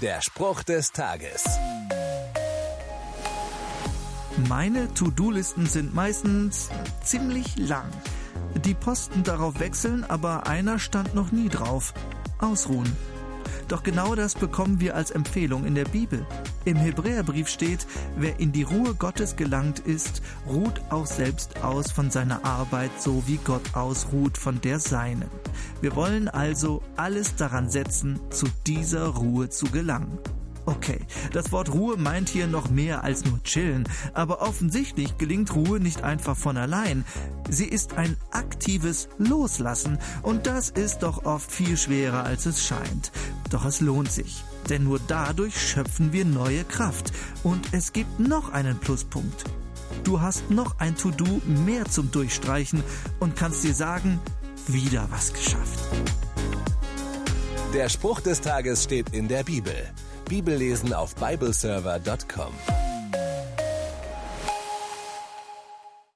Der Spruch des Tages. Meine To-Do-Listen sind meistens ziemlich lang. Die Posten darauf wechseln, aber einer stand noch nie drauf. Ausruhen. Doch genau das bekommen wir als Empfehlung in der Bibel. Im Hebräerbrief steht, wer in die Ruhe Gottes gelangt ist, ruht auch selbst aus von seiner Arbeit, so wie Gott ausruht von der seinen. Wir wollen also alles daran setzen, zu dieser Ruhe zu gelangen. Okay, das Wort Ruhe meint hier noch mehr als nur chillen, aber offensichtlich gelingt Ruhe nicht einfach von allein. Sie ist ein aktives Loslassen und das ist doch oft viel schwerer als es scheint. Doch es lohnt sich, denn nur dadurch schöpfen wir neue Kraft und es gibt noch einen Pluspunkt. Du hast noch ein To-Do mehr zum Durchstreichen und kannst dir sagen, wieder was geschafft. Der Spruch des Tages steht in der Bibel. Bibellesen auf bibleserver.com.